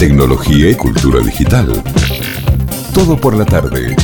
tecnología y cultura digital. Todo por la tarde.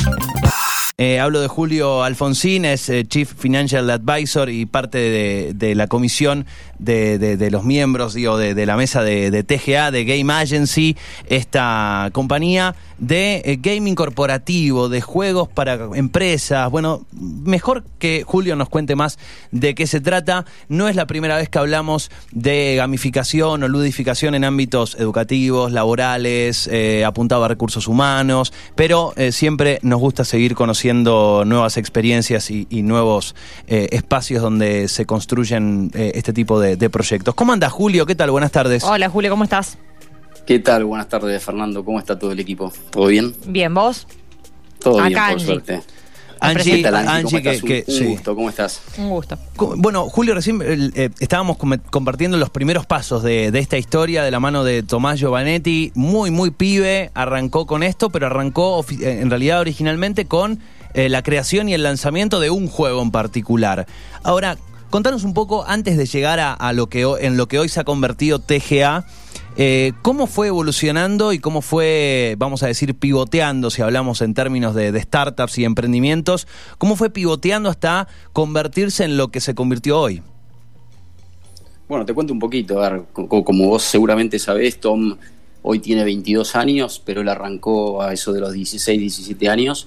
Eh, hablo de Julio Alfonsín, es eh, Chief Financial Advisor y parte de, la comisión de, de- los miembros, digo, de, la mesa de TGA, de Game Agency, esta compañía de eh, gaming corporativo, de juegos para empresas. Bueno, mejor que Julio nos cuente más de qué se trata. No es la primera vez que hablamos de gamificación o ludificación en ámbitos educativos, laborales, eh, apuntado a recursos humanos, pero eh, siempre nos gusta seguir conociendo nuevas experiencias y, nuevos eh, espacios donde se construyen este tipo de, de proyectos. ¿Cómo anda Julio? ¿Qué tal? Buenas tardes. Hola Julio, ¿cómo estás? ¿Qué tal? Buenas tardes, Fernando. ¿Cómo está todo el equipo? ¿Todo bien? Bien, ¿vos? Todo Acá bien, por Angie. suerte. Angie, ¿Qué tal, Angie? Angie, ¿Cómo que, estás? Un- que- un, sí. gusto. ¿Cómo estás? Un gusto. Bueno, Julio, recién eh, estábamos com- compartiendo los primeros pasos de, de esta historia de la mano de Tomás Giovanetti, muy, muy pibe, arrancó con esto, pero arrancó eh, en realidad originalmente con eh, la creación y el lanzamiento de un juego en particular. Ahora, contanos un poco, antes de llegar a, a lo que en lo que hoy se ha convertido TGA, eh, ¿Cómo fue evolucionando y cómo fue, vamos a decir, pivoteando, si hablamos en términos de, startups y emprendimientos, cómo fue pivoteando hasta convertirse en lo que se convirtió hoy? Bueno, te cuento un poquito. A ver, co- co- como vos seguramente sabés, Tom hoy tiene 22 años, pero él arrancó a eso de los 16, 17 años.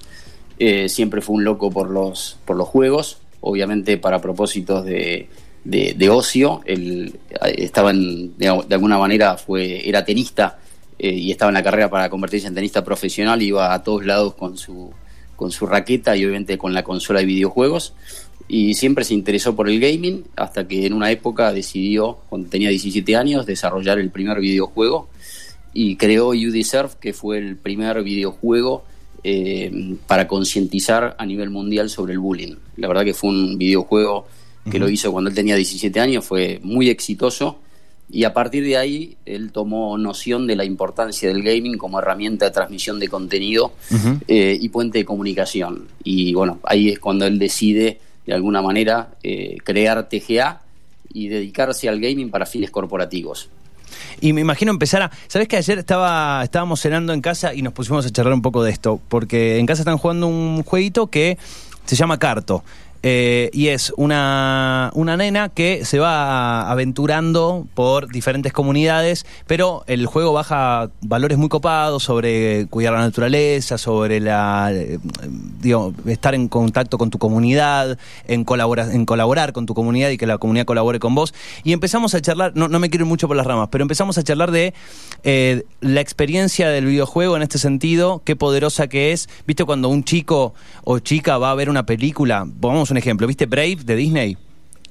Eh, siempre fue un loco por los, por los juegos, obviamente para propósitos de, de- de ocio. Él estaba en, de alguna manera, fue, era tenista eh, y estaba en la carrera para convertirse en tenista profesional. Iba a todos lados con su, con su raqueta y obviamente con la consola de videojuegos y siempre se interesó por el gaming hasta que en una época decidió, cuando tenía 17 años, desarrollar el primer videojuego y creó You Deserve, que fue el primer videojuego eh, para concientizar a nivel mundial sobre el bullying. La verdad que fue un videojuego que lo hizo cuando él tenía 17 años, fue muy exitoso y a partir de ahí él tomó noción de la importancia del gaming como herramienta de transmisión de contenido eh, y puente de comunicación. Y bueno, ahí es cuando él decide de alguna manera eh, crear TGA y dedicarse al gaming para fines corporativos. Y me imagino empezar a... ¿Sabés que ayer estaba, estábamos cenando en casa y nos pusimos a charlar un poco de esto? Porque en casa están jugando un jueguito que se llama Carto. Eh, y es una, una nena que se va aventurando por diferentes comunidades, pero el juego baja valores muy copados sobre cuidar la naturaleza, sobre la eh, digo, estar en contacto con tu comunidad, en, colabora- en colaborar con tu comunidad y que la comunidad colabore con vos. Y empezamos a charlar, no, no me quiero ir mucho por las ramas, pero empezamos a charlar de eh, la experiencia del videojuego en este sentido, qué poderosa que es. ¿Viste cuando un chico o chica va a ver una película? Pongamos un ejemplo, ¿viste Brave de Disney?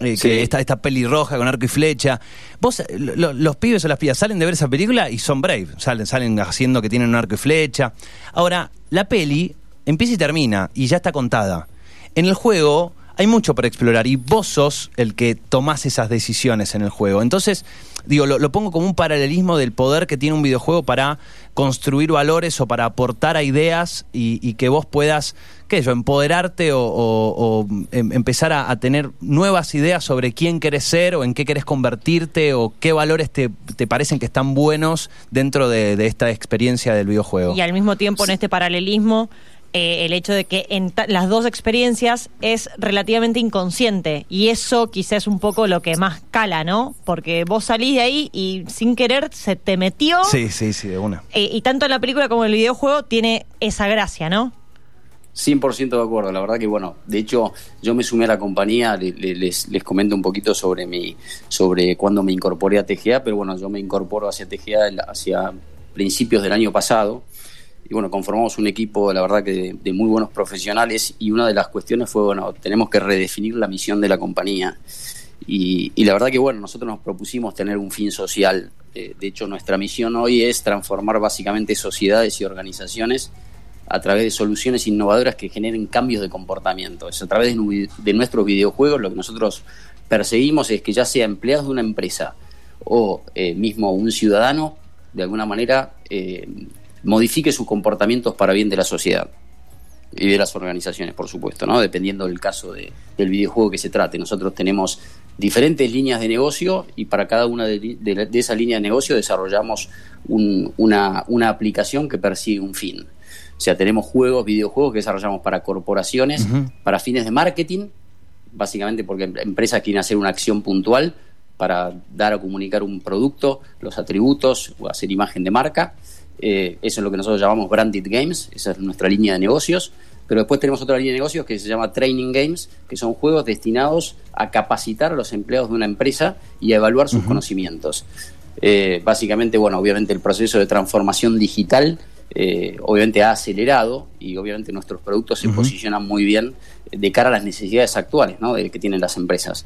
Eh, Sí. que está esta pelirroja con arco y flecha. Vos, eh, lo- los pibes o las pibas salen de ver esa película y son brave, salen, salen haciendo que tienen un arco y flecha. Ahora, la peli empieza y termina y ya está contada. En el juego hay mucho para explorar y vos sos el que tomás esas decisiones en el juego. Entonces, digo, lo, lo pongo como un paralelismo del poder que tiene un videojuego para construir valores o para aportar a ideas y, y que vos puedas, qué sé yo, empoderarte o, o- o, em- empezar a, a tener nuevas ideas sobre quién querés ser o en qué querés convertirte o qué valores te, te parecen que están buenos dentro de, de esta experiencia del videojuego. Y al mismo tiempo en este paralelismo, eh, el hecho de que en las dos experiencias es relativamente inconsciente y eso quizás es un poco lo que más cala, ¿no? Porque vos salís de ahí y sin querer se te metió Sí, sí, sí, de una. eh, y tanto en la película como en el videojuego tiene esa gracia, ¿no? 100% de acuerdo, la verdad que bueno, de hecho yo me sumé a la compañía, le- le- les, les comento un poquito sobre mi, sobre cuándo me incorporé a TGA, pero bueno, yo me incorporo hacia TGA hacia principios del año pasado y bueno, conformamos un equipo, la verdad que de, muy buenos profesionales y una de las cuestiones fue, bueno, tenemos que redefinir la misión de la compañía y, la verdad que bueno, nosotros nos propusimos tener un fin social, Eh, de hecho nuestra misión hoy es transformar básicamente sociedades y organizaciones a través de soluciones innovadoras que generen cambios de comportamiento. Es a través de nuestros videojuegos lo que nosotros perseguimos es que ya sea empleados de una empresa o eh, mismo un ciudadano, de alguna manera, eh, modifique sus comportamientos para bien de la sociedad y de las organizaciones, por supuesto, ¿no? dependiendo del caso de- del videojuego que se trate. Nosotros tenemos diferentes líneas de negocio y para cada una de, de, esas líneas de negocio desarrollamos una, una, aplicación que persigue un fin. O sea, tenemos juegos, videojuegos que desarrollamos para corporaciones, para fines de marketing, básicamente porque em, empresas quieren hacer una acción puntual para dar a comunicar un producto, los atributos o hacer imagen de marca. Eh, eso es lo que nosotros llamamos branded games, esa es nuestra línea de negocios. Pero después tenemos otra línea de negocios que se llama Training Games, que son juegos destinados a capacitar a los empleados de una empresa y a evaluar sus conocimientos. Eh, básicamente, bueno, obviamente el proceso de transformación digital eh, obviamente ha acelerado y obviamente nuestros productos se posicionan muy bien de cara a las necesidades actuales ¿no? de, que tienen las empresas.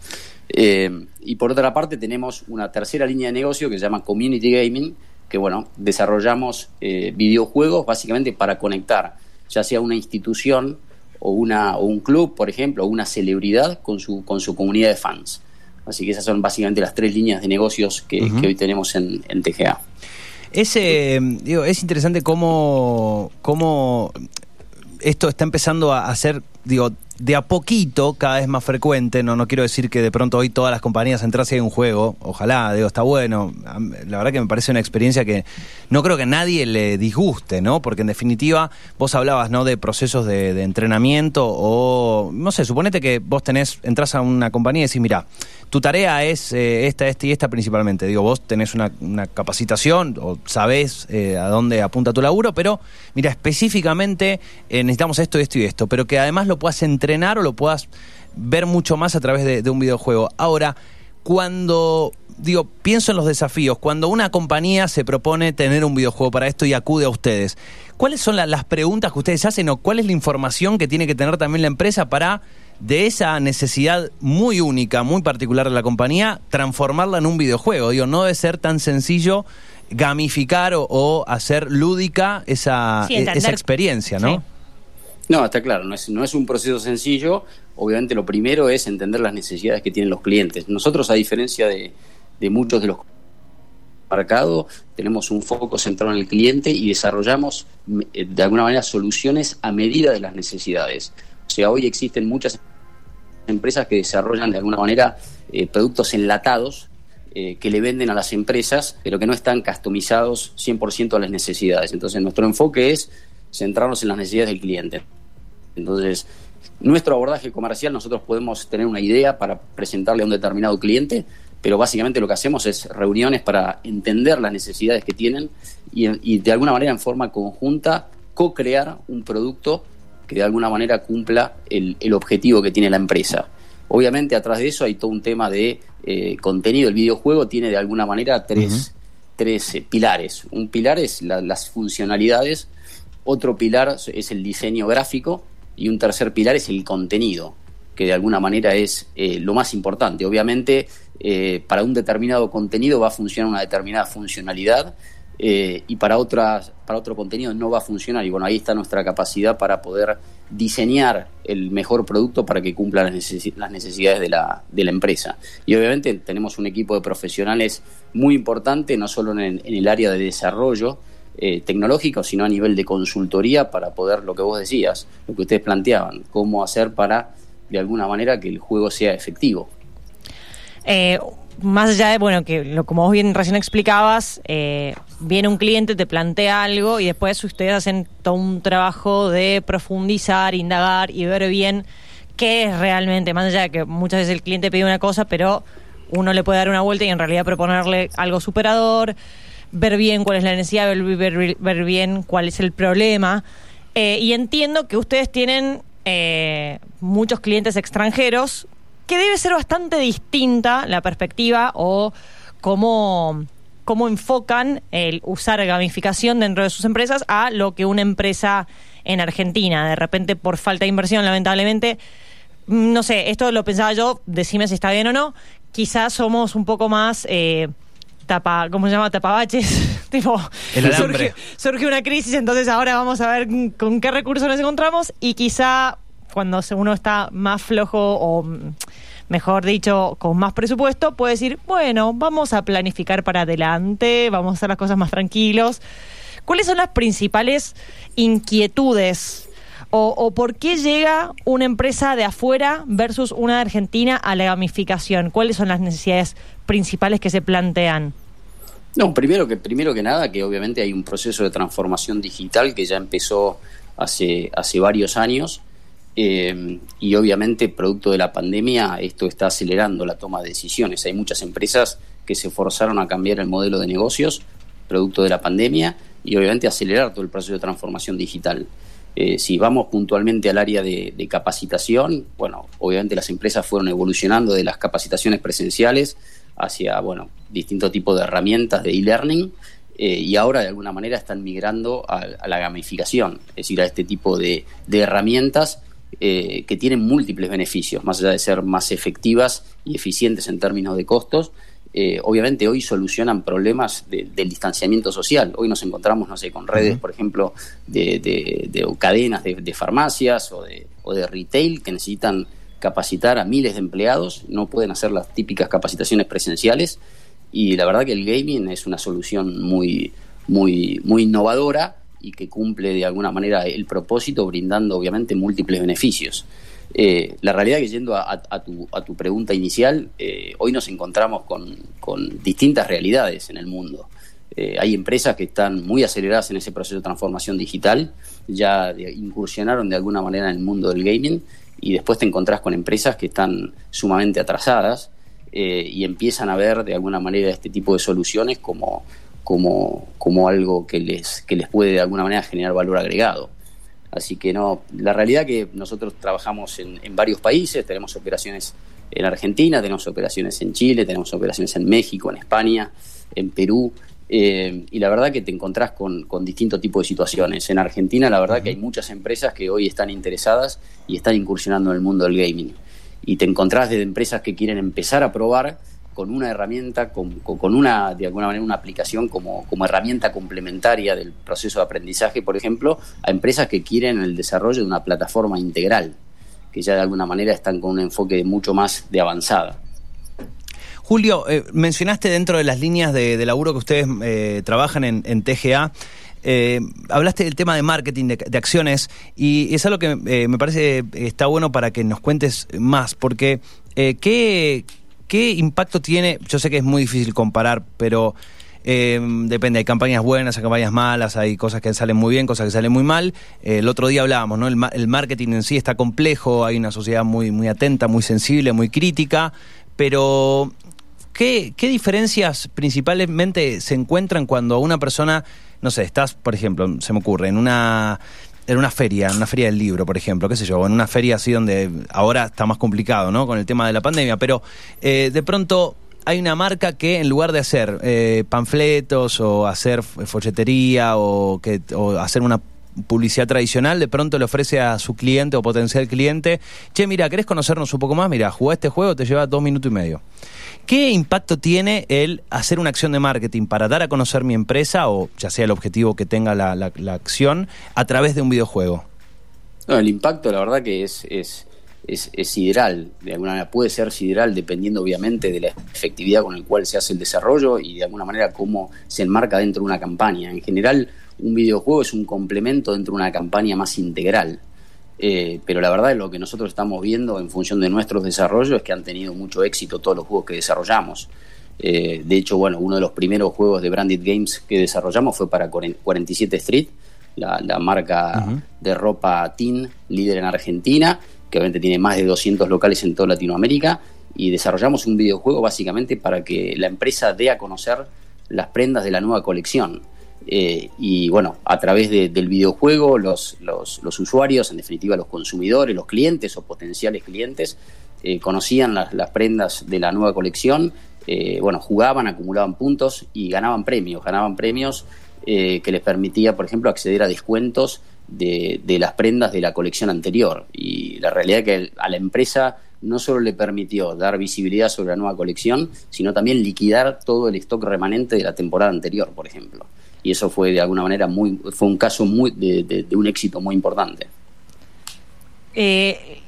Eh, y por otra parte tenemos una tercera línea de negocio que se llama Community Gaming, que bueno, desarrollamos videojuegos básicamente para conectar ya sea una institución o, una, o un club, por ejemplo, o una celebridad con su, con su comunidad de fans. Así que esas son básicamente las tres líneas de negocios que, hoy tenemos en, en TGA. Es, digo, es interesante cómo, cómo esto está empezando a ser, digo, de a poquito, cada vez más frecuente. No, no quiero decir que de pronto hoy todas las compañías entras y un juego. Ojalá, digo, está bueno. La verdad que me parece una experiencia que no creo que a nadie le disguste, ¿no? Porque en definitiva, vos hablabas, ¿no? De procesos de, entrenamiento o, no sé, suponete que vos tenés, entras a una compañía y decís, mira, tu tarea es eh, esta, esta y esta principalmente. Digo, vos tenés una, capacitación o sabés eh, a dónde apunta tu laburo, pero mira, específicamente eh, necesitamos esto, esto y esto, pero que además lo puedas entrenar entrenar o lo puedas ver mucho más a través de, un videojuego. Ahora, cuando digo, pienso en los desafíos. Cuando una compañía se propone tener un videojuego para esto y acude a ustedes, ¿cuáles son las preguntas que ustedes hacen o cuál es la información que tiene que tener también la empresa para, de esa necesidad muy única, muy particular de la compañía, transformarla en un videojuego? Digo, no debe ser tan sencillo gamificar o, hacer lúdica esa, e, esa experiencia, ¿no? No, está claro, no es, no es un proceso sencillo. Obviamente lo primero es entender las necesidades que tienen los clientes. Nosotros, a diferencia de, muchos de los mercados, tenemos un foco centrado en el cliente y desarrollamos eh, de alguna manera soluciones a medida de las necesidades. O sea, hoy existen muchas empresas que desarrollan de alguna manera eh, productos enlatados eh, que le venden a las empresas, pero que no están customizados 100% a las necesidades. Entonces, nuestro enfoque es centrarnos en las necesidades del cliente. Entonces, nuestro abordaje comercial, nosotros podemos tener una idea para presentarle a un determinado cliente, pero básicamente lo que hacemos es reuniones para entender las necesidades que tienen y, de alguna manera en forma conjunta co-crear un producto que de alguna manera cumpla el, objetivo que tiene la empresa. Obviamente atrás de eso hay todo un tema de eh, contenido. El videojuego tiene de alguna manera tres, tres eh, pilares. Un pilar es las funcionalidades otro pilar es el diseño gráfico y un tercer pilar es el contenido, que de alguna manera es eh, lo más importante. Obviamente, eh, para un determinado contenido va a funcionar una determinada funcionalidad eh, y para, otras, para otro contenido no va a funcionar. Y bueno, ahí está nuestra capacidad para poder diseñar el mejor producto para que cumpla las, necesidades de la, de la, empresa. Y obviamente tenemos un equipo de profesionales muy importante, no solo en el área de desarrollo, eh, tecnológico, sino a nivel de consultoría para poder, lo que vos decías, lo que ustedes planteaban, cómo hacer para, de alguna manera, que el juego sea efectivo. Eh, más allá de, bueno, que lo, como vos bien recién explicabas, eh, viene un cliente, te plantea algo y después ustedes hacen todo un trabajo de profundizar, indagar y ver bien qué es realmente, más allá de que muchas veces el cliente pide una cosa, pero uno le puede dar una vuelta y en realidad proponerle algo superador, ver bien cuál es la necesidad, ver, ver, bien cuál es el problema. Eh, y entiendo que ustedes tienen eh, muchos clientes extranjeros, que debe ser bastante distinta la perspectiva o cómo, cómo enfocan el usar gamificación dentro de sus empresas a lo que una empresa en Argentina. De repente, por falta de inversión, lamentablemente, no sé, esto lo pensaba yo, decime si está bien o no, quizás somos un poco más... Eh, tapa, ¿cómo se llama? Tapabaches. tipo, surge, una crisis, entonces ahora vamos a ver con qué recursos nos encontramos y quizá cuando uno está más flojo o mejor dicho, con más presupuesto, puede decir, bueno, vamos a planificar para adelante, vamos a hacer las cosas más tranquilos. ¿Cuáles son las principales inquietudes O, por qué llega una empresa de afuera versus una de Argentina a la gamificación? ¿Cuáles son las necesidades principales que se plantean? No, primero que, primero que nada, que obviamente hay un proceso de transformación digital que ya empezó hace, hace varios años eh, y obviamente producto de la pandemia esto está acelerando la toma de decisiones. Hay muchas empresas que se forzaron a cambiar el modelo de negocios producto de la pandemia y obviamente acelerar todo el proceso de transformación digital. Eh, si vamos puntualmente al área de, capacitación, bueno, obviamente las empresas fueron evolucionando de las capacitaciones presenciales hacia, bueno, distintos tipos de herramientas de e-learning eh, y ahora de alguna manera están migrando a, la gamificación, es decir, a este tipo de, herramientas eh, que tienen múltiples beneficios, más allá de ser más efectivas y eficientes en términos de costos, eh, obviamente hoy solucionan problemas del distanciamiento social. Hoy nos encontramos, no sé, con redes, por ejemplo, de, cadenas de, farmacias o de, o de retail que necesitan capacitar a miles de empleados, no pueden hacer las típicas capacitaciones presenciales y la verdad que el gaming es una solución muy, muy, muy innovadora y que cumple de alguna manera el propósito brindando obviamente múltiples beneficios. Eh, la realidad que yendo a, tu, a tu, pregunta inicial, eh, hoy nos encontramos con, distintas realidades en el mundo. Eh, hay empresas que están muy aceleradas en ese proceso de transformación digital, ya incursionaron de alguna manera en el mundo del gaming y después te encontrás con empresas que están sumamente atrasadas y empiezan a ver de alguna manera este tipo de soluciones como, como, como algo que les, que les puede de alguna manera generar valor agregado. Así que no, la realidad que nosotros trabajamos en, varios países, tenemos operaciones en Argentina, tenemos operaciones en Chile, tenemos operaciones en México, en España, en Perú, eh, y la verdad que te encontrás con, con distintos tipos de situaciones. En Argentina la verdad que hay muchas empresas que hoy están interesadas y están incursionando en el mundo del gaming. Y te encontrás desde empresas que quieren empezar a probar con una herramienta, con, una, de alguna manera, una aplicación como, como herramienta complementaria del proceso de aprendizaje, por ejemplo, a empresas que quieren el desarrollo de una plataforma integral, que ya de alguna manera están con un enfoque mucho más de avanzada. Julio, eh, mencionaste dentro de las líneas de, laburo que ustedes eh, trabajan en, TGA, eh, hablaste del tema de marketing, de, acciones, y es algo que me parece está bueno para que nos cuentes más, porque ¿qué, ¿Qué impacto tiene? Yo sé que es muy difícil comparar, pero eh, depende, hay campañas buenas, hay campañas malas, hay cosas que salen muy bien, cosas que salen muy mal. Eh, el otro día hablábamos, ¿no? El, marketing en sí está complejo, hay una sociedad muy, muy atenta, muy sensible, muy crítica, pero ¿qué, ¿qué diferencias principalmente se encuentran cuando una persona, no sé, estás, por ejemplo, se me ocurre, en una en una feria, en una feria del libro, por ejemplo, qué sé yo, en una feria así donde ahora está más complicado, ¿no? Con el tema de la pandemia, pero eh, de pronto hay una marca que en lugar de hacer eh, panfletos o hacer folletería o, que, o hacer una publicidad tradicional, de pronto le ofrece a su cliente o potencial cliente, che, mira, ¿querés conocernos un poco más? Mira, jugar este juego, te lleva dos minutos y medio. ¿Qué impacto tiene el hacer una acción de marketing para dar a conocer mi empresa o ya sea el objetivo que tenga la, acción a través de un videojuego? El impacto la verdad que es, es, es, sideral, de alguna manera puede ser sideral dependiendo obviamente de la efectividad con la cual se hace el desarrollo y de alguna manera cómo se enmarca dentro de una campaña. En general, un videojuego es un complemento dentro de una campaña más integral. Eh, pero la verdad es lo que nosotros estamos viendo en función de nuestros desarrollos es que han tenido mucho éxito todos los juegos que desarrollamos. Eh, de hecho, bueno, uno de los primeros juegos de Branded Games que desarrollamos fue para 47 Street, la, marca de ropa teen líder en Argentina, que obviamente tiene más de 200 locales en toda Latinoamérica, y desarrollamos un videojuego básicamente para que la empresa dé a conocer las prendas de la nueva colección. Eh, y bueno, a través del videojuego, los, los, usuarios, en definitiva los consumidores, los clientes o potenciales clientes, eh, conocían las, prendas de la nueva colección, eh, bueno, jugaban, acumulaban puntos y ganaban premios, ganaban premios que les permitía, por ejemplo, acceder a descuentos de, de, las prendas de la colección anterior. Y la realidad es que a la empresa no solo le permitió dar visibilidad sobre la nueva colección, sino también liquidar todo el stock remanente de la temporada anterior, por ejemplo y eso fue de alguna manera muy fue un caso muy de, un éxito muy importante. Eh,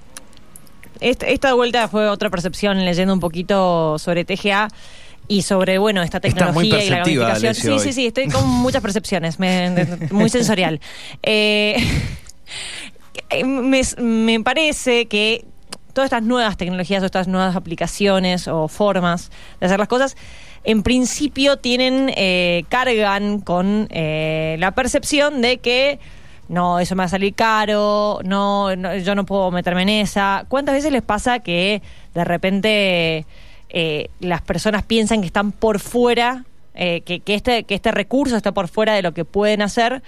esta, vuelta fue otra percepción leyendo un poquito sobre TGA y sobre bueno esta tecnología y la gamificación. Sí, sí, sí, estoy con muchas percepciones, muy sensorial. Eh, me, me parece que todas estas nuevas tecnologías o estas nuevas aplicaciones o formas de hacer las cosas, en principio tienen, eh, cargan con eh, la percepción de que no, eso me va a salir caro, no, no, yo no puedo meterme en esa. ¿Cuántas veces les pasa que de repente eh, las personas piensan que están por fuera, eh, que, que, este, que este recurso está por fuera de lo que pueden hacer?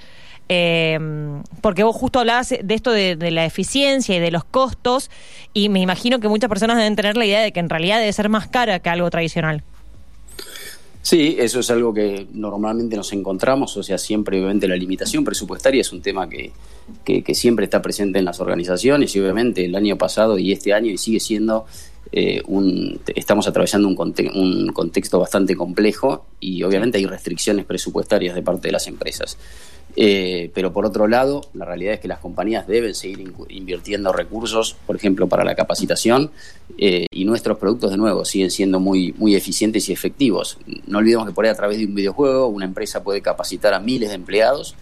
Eh, porque vos justo hablabas de esto de, la eficiencia y de los costos, y me imagino que muchas personas deben tener la idea de que en realidad debe ser más cara que algo tradicional. Sí, eso es algo que normalmente nos encontramos, o sea, siempre obviamente la limitación presupuestaria es un tema que, que siempre está presente en las organizaciones y obviamente el año pasado y este año y sigue siendo eh, un, estamos atravesando un, conte un, contexto bastante complejo y obviamente hay restricciones presupuestarias de parte de las empresas. Eh, pero por otro lado, la realidad es que las compañías deben seguir invirtiendo recursos, por ejemplo, para la capacitación, eh, y nuestros productos, de nuevo, siguen siendo muy, muy eficientes y efectivos. No olvidemos que por ahí a través de un videojuego una empresa puede capacitar a miles de empleados,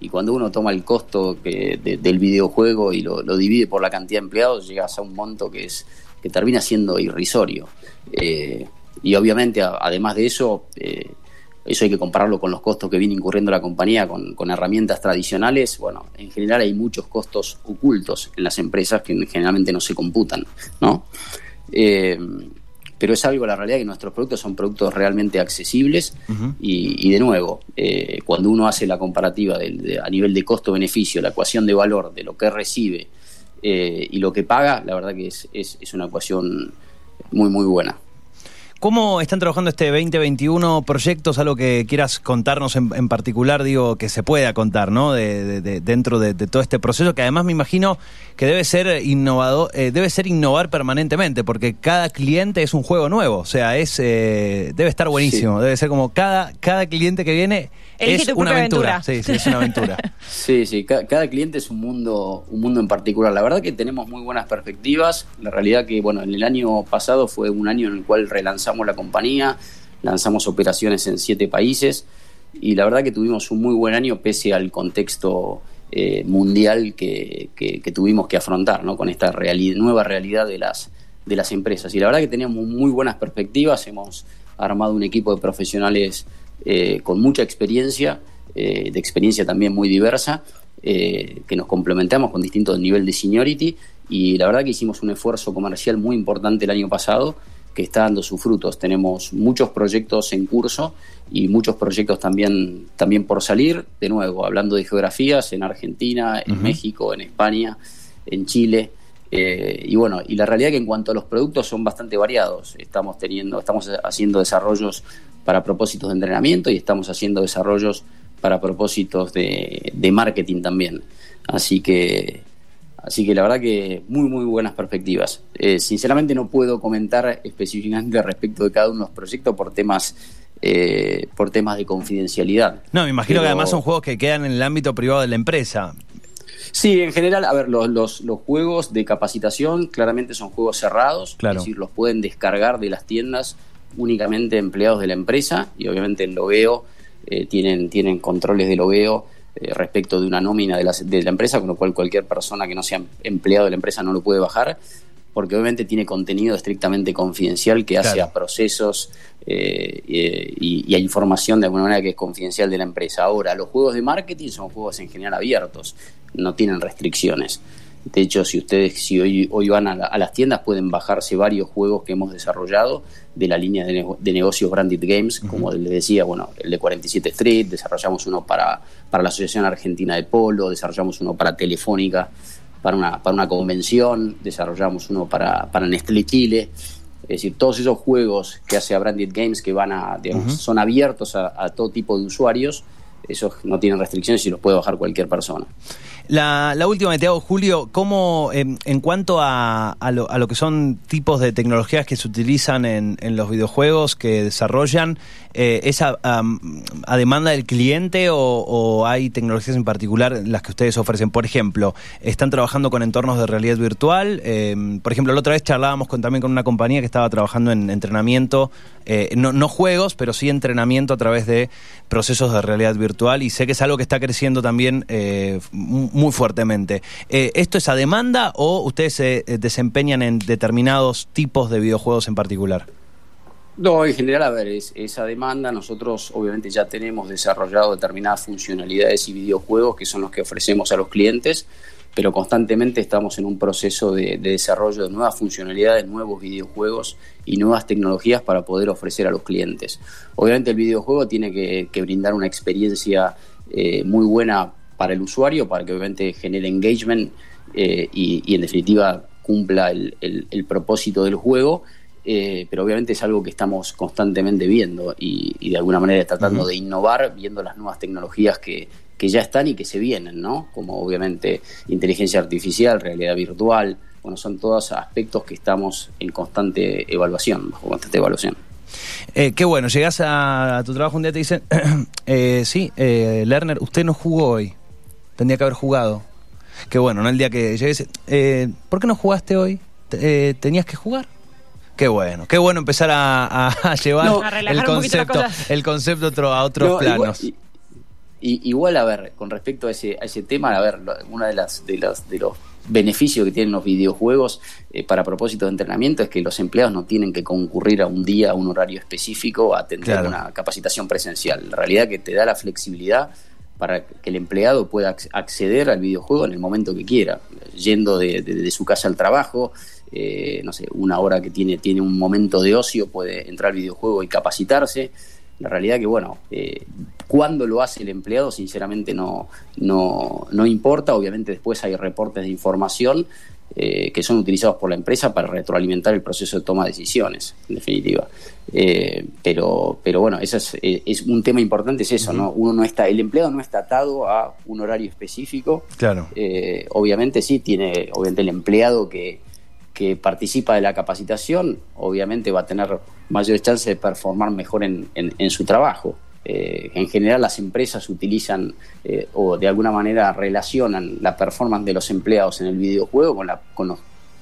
y cuando uno toma el costo que, de, del videojuego y lo, lo, divide por la cantidad de empleados, llegas a un monto que, es, que termina siendo irrisorio. Eh, y obviamente, a, además de eso, eh, eso hay que compararlo con los costos que viene incurriendo la compañía con, con, herramientas tradicionales. Bueno, en general hay muchos costos ocultos en las empresas que generalmente no se computan, ¿no? Eh, pero es algo, la realidad, que nuestros productos son productos realmente accesibles uh -huh. y, y, de nuevo, eh, cuando uno hace la comparativa de, de, a nivel de costo-beneficio, la ecuación de valor de lo que recibe eh, y lo que paga, la verdad que es, es, es una ecuación muy, muy buena. ¿Cómo están trabajando este 2021 proyectos? Algo que quieras contarnos en, en particular, digo, que se pueda contar, ¿no? De, de, de dentro de, todo este proceso, que además me imagino que debe ser innovador, eh, debe ser innovar permanentemente, porque cada cliente es un juego nuevo. O sea, es eh, debe estar buenísimo. Sí. Debe ser como cada, cada cliente que viene Elige es una aventura. aventura. Sí, sí, es una aventura. sí, sí, cada, cada, cliente es un mundo, un mundo en particular. La verdad que tenemos muy buenas perspectivas. La realidad que, bueno, en el año pasado fue un año en el cual relanzamos la compañía, lanzamos operaciones en siete países y la verdad que tuvimos un muy buen año pese al contexto eh, mundial que, tuvimos que afrontar, ¿no? Con esta reali nueva realidad de las, de las empresas. Y la verdad que teníamos muy buenas perspectivas, hemos armado un equipo de profesionales eh, con mucha experiencia, eh, de experiencia también muy diversa, que nos complementamos con distintos niveles de seniority y la verdad que hicimos un esfuerzo comercial muy importante el año pasado que está dando sus frutos. Tenemos muchos proyectos en curso y muchos proyectos también, también por salir. De nuevo, hablando de geografías, en Argentina, en uh -huh. México, en España, en Chile. Eh, y bueno, y la realidad es que en cuanto a los productos son bastante variados. Estamos teniendo, estamos haciendo desarrollos para propósitos de entrenamiento y estamos haciendo desarrollos para propósitos de, de marketing también. Así que, así que la verdad que muy, muy buenas perspectivas. Eh, sinceramente no puedo comentar específicamente respecto de cada uno de los proyectos por temas eh, por temas de confidencialidad. No, me imagino Pero... que además son juegos que quedan en el ámbito privado de la empresa. Sí, en general, a ver, los, los, los, juegos de capacitación claramente son juegos cerrados, claro. es decir, los pueden descargar de las tiendas únicamente empleados de la empresa y obviamente el logueo eh, tienen, tienen controles de logueo eh, respecto de una nómina de la, de la, empresa, con lo cual cualquier persona que no sea empleado de la empresa no lo puede bajar, porque obviamente tiene contenido estrictamente confidencial que hace claro. a procesos eh, y, y, a información de alguna manera que es confidencial de la empresa. Ahora, los juegos de marketing son juegos en general abiertos, no tienen restricciones. De hecho, si ustedes si hoy, hoy van a, la, a, las tiendas pueden bajarse varios juegos que hemos desarrollado de la línea de, ne de negocios Branded Games, uh -huh. como les decía, bueno, el de 47 Street, desarrollamos uno para, para la Asociación Argentina de Polo, desarrollamos uno para Telefónica, para una, para una convención, desarrollamos uno para, para Nestlé Chile. Es decir, todos esos juegos que hace a Branded Games que van a, digamos, uh -huh. son abiertos a, a todo tipo de usuarios, esos no tienen restricciones y los puede bajar cualquier persona. La, la, última que te hago, Julio, ¿cómo eh, en cuanto a, a, lo, a, lo, que son tipos de tecnologías que se utilizan en, en los videojuegos que desarrollan, eh, ¿es a, demanda del cliente o, hay tecnologías en particular las que ustedes ofrecen? Por ejemplo, ¿están trabajando con entornos de realidad virtual? Eh, por ejemplo, la otra vez charlábamos con, también con una compañía que estaba trabajando en entrenamiento, eh, no, no juegos, pero sí entrenamiento a través de procesos de realidad virtual y sé que es algo que está creciendo también eh, muy fuertemente. Eh, ¿Esto es a demanda o ustedes se desempeñan en determinados tipos de videojuegos en particular? No, en general, a ver, es, esa demanda. Nosotros obviamente ya tenemos desarrollado determinadas funcionalidades y videojuegos que son los que ofrecemos a los clientes, pero constantemente estamos en un proceso de, desarrollo de nuevas funcionalidades, nuevos videojuegos y nuevas tecnologías para poder ofrecer a los clientes. Obviamente el videojuego tiene que, brindar una experiencia eh, muy buena para el usuario, para que obviamente genere engagement eh, y, en definitiva cumpla el propósito del juego eh, pero obviamente es algo que estamos constantemente viendo y, de alguna manera tratando de innovar, viendo las nuevas tecnologías que, ya están y que se vienen, ¿no? Como obviamente inteligencia artificial, realidad virtual, bueno, son todos aspectos que estamos en constante evaluación, bajo constante evaluación. Eh, qué bueno, llegas a, tu trabajo un día y te dicen, eh, sí, eh, Lerner, usted no jugó hoy, tendría que haber jugado. Qué bueno, ¿no? El día que llegues, ¿por qué no jugaste hoy? ¿Tenías que jugar? Qué bueno, qué bueno empezar a, llevar el, concepto, el concepto a otros planos. Igual, a ver, con respecto a ese, a ese tema, a ver, una de las, de las de los beneficios que tienen los videojuegos eh, para propósito de entrenamiento es que los empleados no tienen que concurrir a un día, a un horario específico, a atender una capacitación presencial. La realidad que te da la flexibilidad para que el empleado pueda acceder al videojuego en el momento que quiera, yendo de su casa al trabajo, eh, no sé, una hora que tiene, tiene un momento de ocio, puede entrar al videojuego y capacitarse. La realidad que, bueno, eh, cuando lo hace el empleado, sinceramente no, no, no importa. Obviamente después hay reportes de información eh, que son utilizados por la empresa para retroalimentar el proceso de toma de decisiones, en definitiva. Eh, pero, pero bueno, eso es, es, un tema importante, es eso, ¿no? Uno no está, el empleado no está atado a un horario específico. Claro. obviamente sí, tiene, obviamente el empleado que que participa de la capacitación, obviamente va a tener mayores chances de performar mejor en, su trabajo. Eh, en general las empresas utilizan eh, o de alguna manera relacionan la performance de los empleados en el videojuego con, los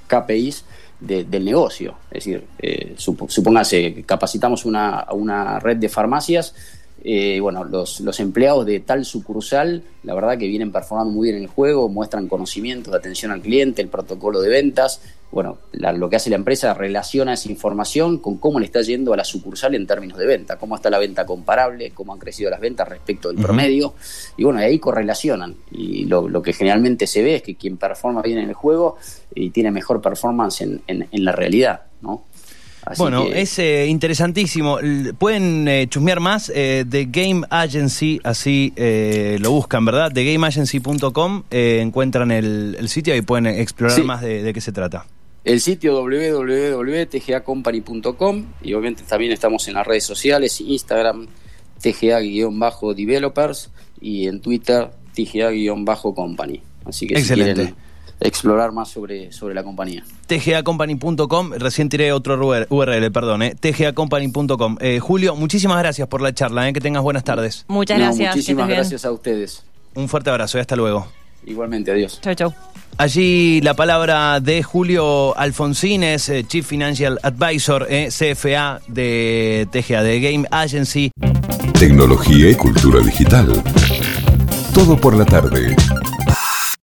KPIs del negocio. Es decir, eh, supóngase, capacitamos una, una red de farmacias, bueno, los, los, empleados de tal sucursal, la verdad que vienen performando muy bien en el juego, muestran conocimiento de atención al cliente, el protocolo de ventas. Bueno, lo que hace la empresa relaciona esa información con cómo le está yendo a la sucursal en términos de venta, cómo está la venta comparable, cómo han crecido las ventas respecto del promedio. Y bueno, ahí correlacionan. Y lo, que generalmente se ve es que quien performa bien en el juego y tiene mejor performance en, en, en la realidad, ¿no? bueno, es eh, interesantísimo. Pueden eh, chusmear más eh, de Game Agency, así lo buscan, ¿verdad? De gameagency.com encuentran el, sitio y pueden explorar más de, qué se trata. El sitio www.tgacompany.com y obviamente también estamos en las redes sociales, Instagram, TGA-developers y en Twitter, TGA-company. Así que Excelente explorar más sobre, sobre la compañía. tgacompany.com, recién tiré otro URL, perdón, eh, tgacompany.com. Eh, Julio, muchísimas gracias por la charla, eh, que tengas buenas tardes. Muchas gracias. Muchísimas gracias a ustedes. Un fuerte abrazo y hasta luego. Igualmente, adiós. Chau, chau. Allí la palabra de Julio Alfonsines, eh, Chief Financial Advisor, eh, CFA de TGA, de Game Agency. Tecnología y cultura digital. Todo por la tarde.